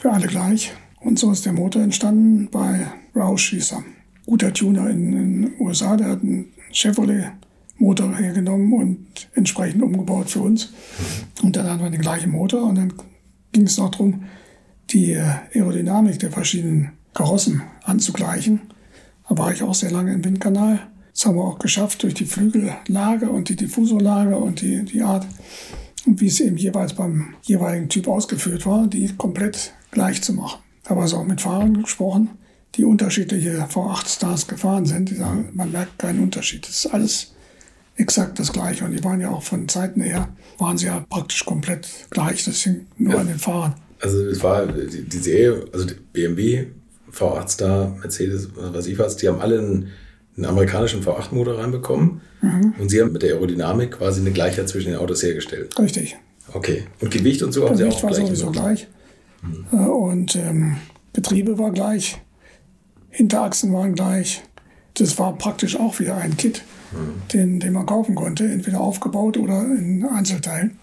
für alle gleich und so ist der Motor entstanden bei Roush, er. Guter Tuner in den USA, der hat einen Chevrolet-Motor hergenommen und entsprechend umgebaut für uns. Und dann hatten wir den gleichen Motor und dann ging es noch darum, die äh, Aerodynamik der verschiedenen Karossen anzugleichen. Da war ich auch sehr lange im Windkanal. Das haben wir auch geschafft durch die Flügellage und die Diffusorlage und die, die Art, wie es eben jeweils beim jeweiligen Typ ausgeführt war, die komplett gleich zu machen habe also auch mit Fahrern gesprochen, die unterschiedliche V8 Stars gefahren sind. Die sagen, man merkt keinen Unterschied. Das ist alles exakt das Gleiche. Und die waren ja auch von Zeiten her, waren sie ja praktisch komplett gleich. Das hing nur ja. an den Fahrern. Also es war die, die Serie, also die BMW, V8 Star, Mercedes, was ich weiß, die haben alle einen, einen amerikanischen V8-Motor reinbekommen. Mhm. Und sie haben mit der Aerodynamik quasi eine Gleichheit zwischen den Autos hergestellt. Richtig. Okay. Und Gewicht und so haben Gewicht sie auch war gleich. Sowieso gleich. Mhm. Und ähm, Getriebe war gleich, Hinterachsen waren gleich. Das war praktisch auch wieder ein Kit. Den, den man kaufen konnte, entweder aufgebaut oder in Einzelteilen.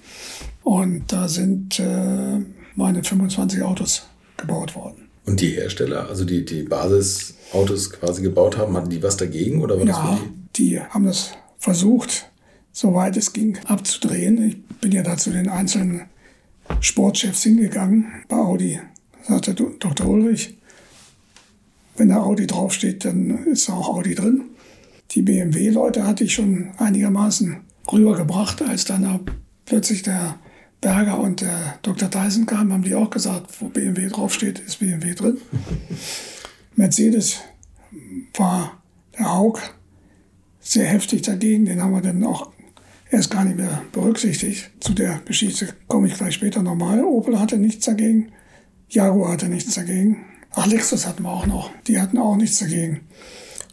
Und da sind äh, meine 25 Autos gebaut worden. Und die Hersteller, also die, die Basisautos quasi gebaut haben, hatten die was dagegen oder war ja, das die? die haben das versucht, soweit es ging, abzudrehen. Ich bin ja da zu den einzelnen Sportchefs hingegangen bei Audi. Sagte Dr. Ulrich, wenn da Audi draufsteht, dann ist auch Audi drin. Die BMW-Leute hatte ich schon einigermaßen rübergebracht, als dann plötzlich der Berger und der Dr. Tyson kamen, haben die auch gesagt, wo BMW draufsteht, ist BMW drin. Mercedes war der Haug sehr heftig dagegen, den haben wir dann auch er ist gar nicht mehr berücksichtigt. Zu der Geschichte komme ich gleich später nochmal. Opel hatte nichts dagegen. Jaguar hatte nichts dagegen. Ach, Lexus hatten wir auch noch. Die hatten auch nichts dagegen.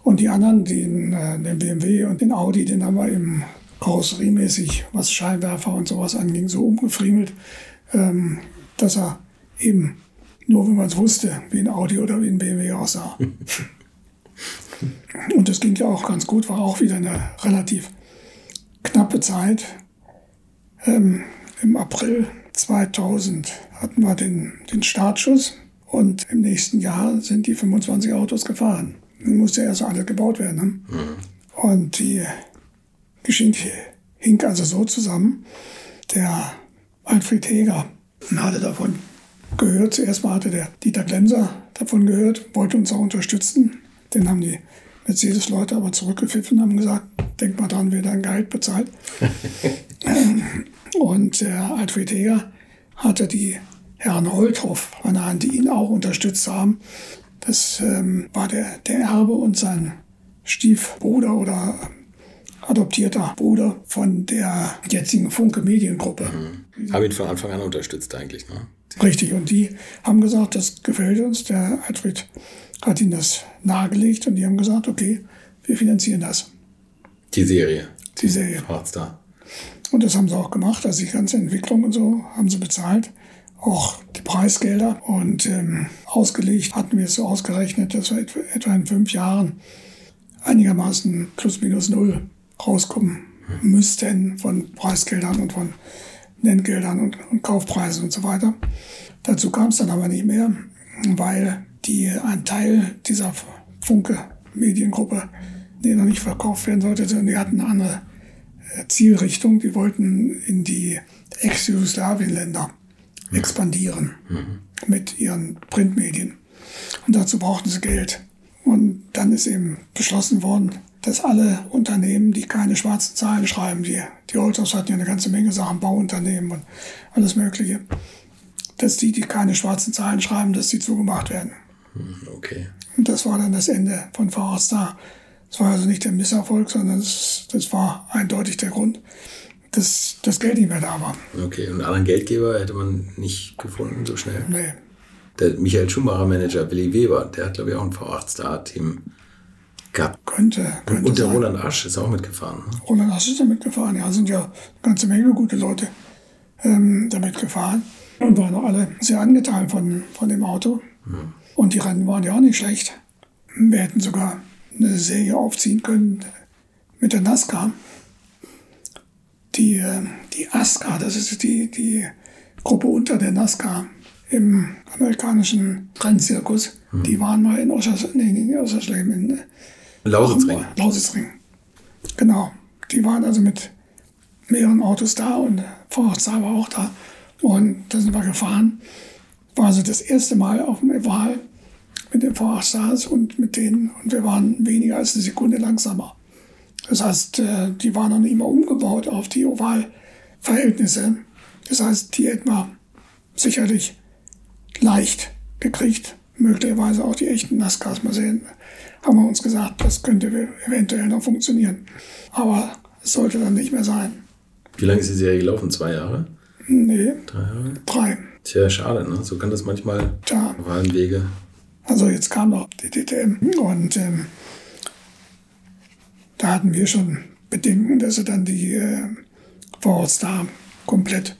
Und die anderen, den, äh, den BMW und den Audi, den haben wir eben karosseriemäßig, was Scheinwerfer und sowas anging, so umgefriemelt, ähm, dass er eben nur, wenn man es wusste, wie ein Audi oder wie ein BMW aussah. und das ging ja auch ganz gut, war auch wieder eine relativ knappe Zeit. Ähm, Im April 2000 hatten wir den, den Startschuss und im nächsten Jahr sind die 25 Autos gefahren. Musste erst alles gebaut werden. Ne? Und die Geschichte hing also so zusammen. Der Alfred Heger hatte davon gehört. Zuerst mal hatte der Dieter Glemser davon gehört, wollte uns auch unterstützen. Den haben die Mercedes-Leute aber zurückgepfiffen und haben gesagt, denk mal dran, wer dein Gehalt bezahlt. und der Alfred Heger hatte die Herrn Holthoff an der Hand, die ihn auch unterstützt haben. Das ähm, war der, der Erbe und sein Stiefbruder oder adoptierter Bruder von der jetzigen Funke Mediengruppe. Mhm. Haben ihn von Anfang an unterstützt eigentlich, ne? Richtig, und die haben gesagt, das gefällt uns. Der Alfred hat ihnen das nahegelegt und die haben gesagt, okay, wir finanzieren das. Die Serie. Die Serie. Hotstar. Und das haben sie auch gemacht. Also die ganze Entwicklung und so haben sie bezahlt. Auch Preisgelder. Und ähm, ausgelegt hatten wir es so ausgerechnet, dass wir etwa in fünf Jahren einigermaßen plus minus null rauskommen müssten von Preisgeldern und von Nenngeldern und, und Kaufpreisen und so weiter. Dazu kam es dann aber nicht mehr, weil die, ein Teil dieser Funke Mediengruppe, die noch nicht verkauft werden sollte, sondern die hatten eine andere äh, Zielrichtung. Die wollten in die Ex-Jugoslawien-Länder expandieren mhm. mit ihren Printmedien. Und dazu brauchten sie Geld. Und dann ist eben beschlossen worden, dass alle Unternehmen, die keine schwarzen Zahlen schreiben, die, die Holters hatten ja eine ganze Menge Sachen, Bauunternehmen und alles Mögliche, dass die, die keine schwarzen Zahlen schreiben, dass die zugemacht werden. Hm, okay. Und das war dann das Ende von Fahrer Star. Das war also nicht der Misserfolg, sondern das, das war eindeutig der Grund, dass das Geld nicht mehr da war. Okay, und einen anderen Geldgeber hätte man nicht gefunden so schnell? Nee. Der Michael Schumacher Manager Willi Weber, der hat glaube ich auch ein V8-Star-Team gehabt. Könnte, könnte Und der sein. Roland Asch ist auch mitgefahren. Ne? Roland Asch ist da mitgefahren. Ja, sind ja eine ganze Menge gute Leute ähm, damit gefahren und waren auch alle sehr angetan von, von dem Auto. Und die Rennen waren ja auch nicht schlecht. Wir hätten sogar eine Serie aufziehen können mit der NASCAR. Die, die ASCAR, das ist die, die Gruppe unter der NASCAR im amerikanischen Rennzirkus. Die waren mal in Oschers, nee, in Oschersleben, in äh, Lausitzring. Lausitzring. Genau. Die waren also mit mehreren Autos da und Vorratsstar war auch da. Und da sind wir gefahren. War also das erste Mal auf dem Eval mit den V8 und mit denen. Und wir waren weniger als eine Sekunde langsamer. Das heißt, äh, die waren dann immer umgebaut auf die Ovalverhältnisse. Das heißt, die hätten wir sicherlich leicht gekriegt. Möglicherweise auch die echten NASCARs mal sehen. Haben wir uns gesagt, das könnte eventuell noch funktionieren. Aber es sollte dann nicht mehr sein. Wie lange ist die Serie gelaufen? Zwei Jahre? Nee, Drei Jahre? drei. Tja, schade, ne? So kann das manchmal Da. auf allen Wege. Also jetzt kam noch die DTM und ähm, da hatten wir schon Bedenken, dass sie dann die äh, Vorortstar komplett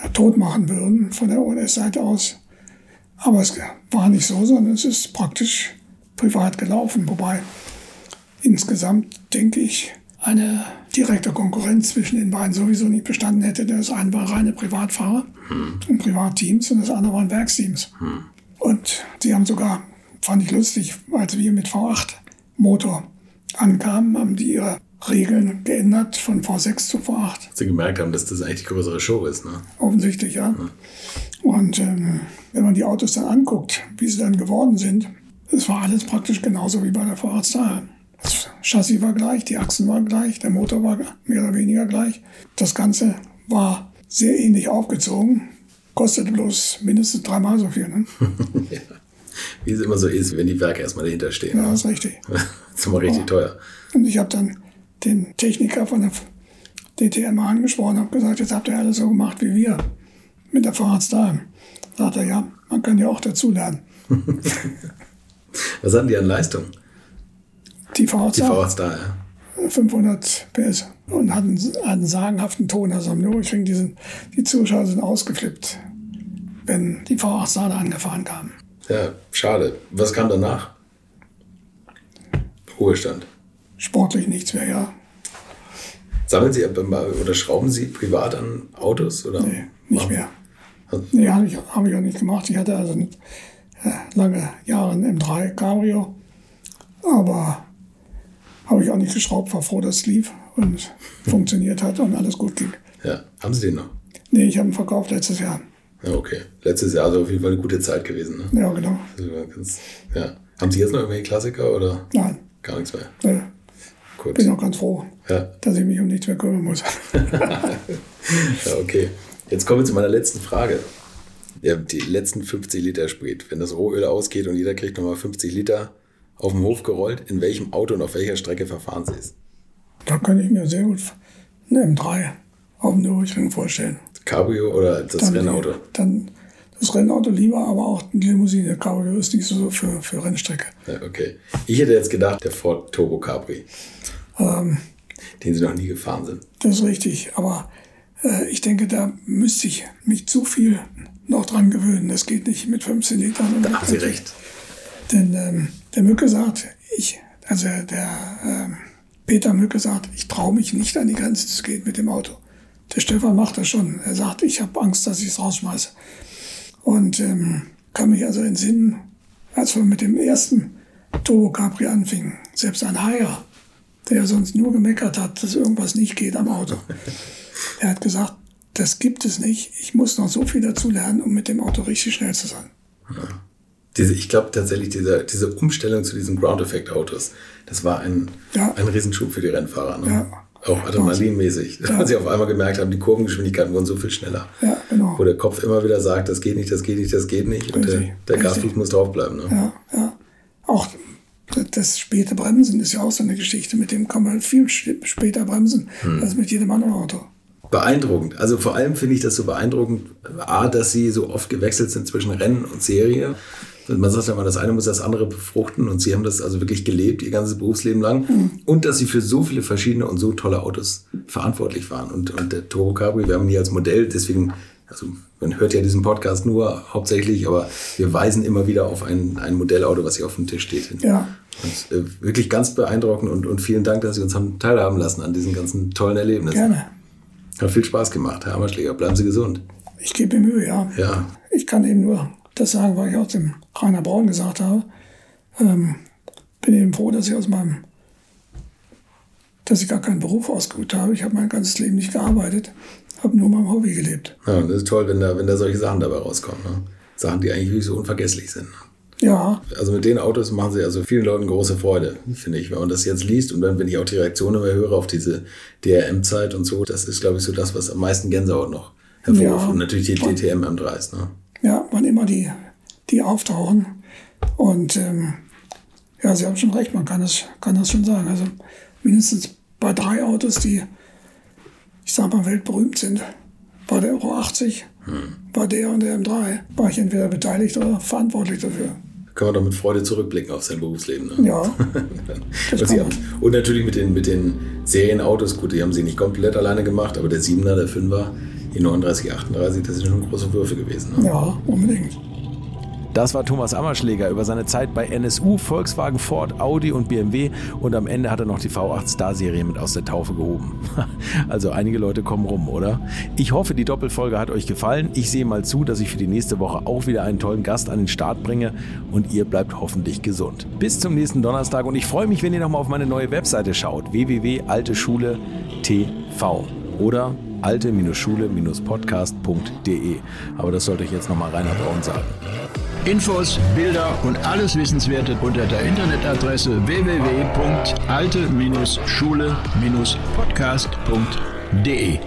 äh, tot machen würden von der ONS-Seite aus. Aber es war nicht so, sondern es ist praktisch privat gelaufen. Wobei insgesamt, denke ich, eine direkte Konkurrenz zwischen den beiden sowieso nicht bestanden hätte. Das eine war reine Privatfahrer und Privatteams und das andere waren Werksteams. Und sie haben sogar, fand ich lustig, als wir mit V8 Motor ankamen, haben die ihre Regeln geändert von V6 zu V8. Sie gemerkt haben, dass das eigentlich die größere Show ist, ne? Offensichtlich, ja. Und ähm, wenn man die Autos dann anguckt, wie sie dann geworden sind, es war alles praktisch genauso wie bei der V8 Star. Das Chassis war gleich, die Achsen waren gleich, der Motor war mehr oder weniger gleich. Das Ganze war sehr ähnlich aufgezogen, kostete bloß mindestens dreimal so viel. Ne? ja. Wie es immer so ist, wenn die Werke erstmal dahinter stehen. Ja, das ist richtig. Das ist immer richtig teuer. Und ich habe dann den Techniker von der DTM angesprochen, habe gesagt, jetzt habt ihr alles so gemacht wie wir mit der Fahrradstar. Sagt er, ja, man kann ja auch dazulernen. Was hatten die an Leistung? Die Die Fahrradstar, Vorratsstar, ja. 500 PS und hatten einen sagenhaften Ton. Also am Nürburgring, die, sind, die Zuschauer sind ausgeflippt, wenn die Fahrradstar da angefahren kamen. Ja, schade. Was kam danach? Ruhestand. Sportlich nichts mehr, ja. Sammeln Sie oder schrauben Sie privat an Autos? Oder? Nee, nicht mehr. Also- Nee, habe ich, hab ich auch nicht gemacht. Ich hatte also äh, lange Jahre ein M3 Cabrio Aber habe ich auch nicht geschraubt, war froh, dass es lief und funktioniert hat und alles gut ging. Ja, haben Sie den noch? Nee, ich habe ihn verkauft letztes Jahr. Ja, okay. Letztes Jahr also auf jeden Fall eine gute Zeit gewesen. Ne? Ja, genau. Ganz, ja. Haben Sie jetzt noch irgendwelche Klassiker oder Nein, gar nichts mehr? nee, Gut. bin auch ganz froh, Ja. dass ich mich um nichts mehr kümmern muss. ja, okay. Jetzt kommen wir zu meiner letzten Frage. Ja, die letzten 50 Liter Sprit. Wenn das Rohöl ausgeht und jeder kriegt nochmal 50 Liter auf dem Hof gerollt, in welchem Auto und auf welcher Strecke verfahren Sie es? Da kann ich mir sehr gut eine M3 auf dem Nürburgring vorstellen. Cabrio oder das Dann, Rennauto? Dann das Rennauto lieber, aber auch die Limousine. Cabrio ist nicht so für, für Rennstrecke. Ja, okay. Ich hätte jetzt gedacht, der Ford Turbo Capri, Ähm, den Sie noch nie gefahren sind. Das ist richtig, aber äh, ich denke, da müsste ich mich zu viel noch dran gewöhnen. Das geht nicht mit 15 Litern. Da haben Sie recht. Denn ähm, der Mücke sagt, ich, also der ähm, Peter Mücke sagt, ich traue mich nicht an die Grenze zu gehen mit dem Auto. Der Stefan macht das schon. Er sagt, ich habe Angst, dass ich es rausschmeiße. Und ähm, kann mich also entsinnen, als wir mit dem ersten Turbo Capri anfingen, selbst ein Haier, der sonst nur gemeckert hat, dass irgendwas nicht geht am Auto. Er hat gesagt, das gibt es nicht. Ich muss noch so viel dazu lernen, um mit dem Auto richtig schnell zu sein. Diese, ich glaube tatsächlich, diese, diese Umstellung zu diesen Ground-Effect-Autos, das war ein, Ja. ein Riesenschub für die Rennfahrer. Ne? Ja. Auch adrenalinmäßig. Ja. Als sie auf einmal gemerkt haben, die Kurvengeschwindigkeiten wurden so viel schneller. Ja, genau. Wo der Kopf immer wieder sagt, das geht nicht, das geht nicht, das geht nicht. Und der, Richtig, der richtig. Gasfuß muss draufbleiben. Ne? Ja, ja. Auch das späte Bremsen ist ja auch so eine Geschichte. Mit dem kann man viel später bremsen als mit jedem anderen Auto. Beeindruckend. Also vor allem finde ich das so beeindruckend, A, dass sie so oft gewechselt sind zwischen Rennen und Serie. Man sagt ja mal, das eine muss das andere befruchten und sie haben das also wirklich gelebt, ihr ganzes Berufsleben lang. Und dass sie für so viele verschiedene und so tolle Autos verantwortlich waren. Und, und der Toro Cabri, wir haben ihn hier als Modell, deswegen, also man hört ja diesen Podcast nur hauptsächlich, aber wir weisen immer wieder auf ein, ein Modellauto, was hier auf dem Tisch steht. hin. Ja, Und, äh, wirklich ganz beeindruckend und, und vielen Dank, dass Sie uns haben teilhaben lassen an diesen ganzen tollen Erlebnissen. gerne. Hat viel Spaß gemacht, Herr Hammerschläger. Bleiben Sie gesund. Ich gebe mir Mühe, ja. Ja, Ich kann eben nur das sagen, was ich auch dem Rainer Braun gesagt habe. Ähm, bin eben froh, dass ich aus meinem, dass ich gar keinen Beruf ausgeübt habe. Ich habe mein ganzes Leben nicht gearbeitet, habe nur meinem Hobby gelebt. ja das ist toll, wenn da, wenn da solche Sachen dabei rauskommen. Ne? Sachen, die eigentlich wirklich so unvergesslich sind. Ja, Also mit den Autos machen sie also vielen Leuten große Freude, finde ich. Wenn man das jetzt liest und dann, wenn ich auch die Reaktionen immer höre auf diese DRM-Zeit und so, das ist, glaube ich, so das, was am meisten Gänsehaut noch hervorruft. Ja. Und natürlich die DTM M3s. Ne? Ja, wann immer die, die auftauchen. Und ähm, ja, Sie haben schon recht, man kann das, kann das schon sagen. Also mindestens bei drei Autos, die, ich sag mal, weltberühmt sind, bei der Euro 80, bei der und der M3, war ich entweder beteiligt oder verantwortlich dafür. Können wir doch mit Freude zurückblicken auf sein Berufsleben. Ne? Ja, Und, kann man. und natürlich mit den, mit den Serienautos, gut, die haben sie nicht komplett alleine gemacht, aber der 7er, der 5er, die 39, 38, das sind schon große Würfe gewesen. Ne? Ja, unbedingt. Das war Thomas Ammerschläger über seine Zeit bei NSU, Volkswagen, Ford, Audi und BMW und am Ende hat er noch die V8 Star-Serie mit aus der Taufe gehoben. Also einige Leute kommen rum, oder? Ich hoffe, die Doppelfolge hat euch gefallen. Ich sehe mal zu, dass ich für die nächste Woche auch wieder einen tollen Gast an den Start bringe und ihr bleibt hoffentlich gesund. Bis zum nächsten Donnerstag und ich freue mich, wenn ihr nochmal auf meine neue Webseite schaut, www.alteschule.tv oder alte-schule-podcast.de. Aber das sollte ich jetzt nochmal Rainer Braun sagen. Infos, Bilder und alles Wissenswerte unter der Internetadresse www.alte-schule-podcast.de.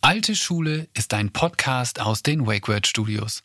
Alte Schule ist ein Podcast aus den WakeWord Studios.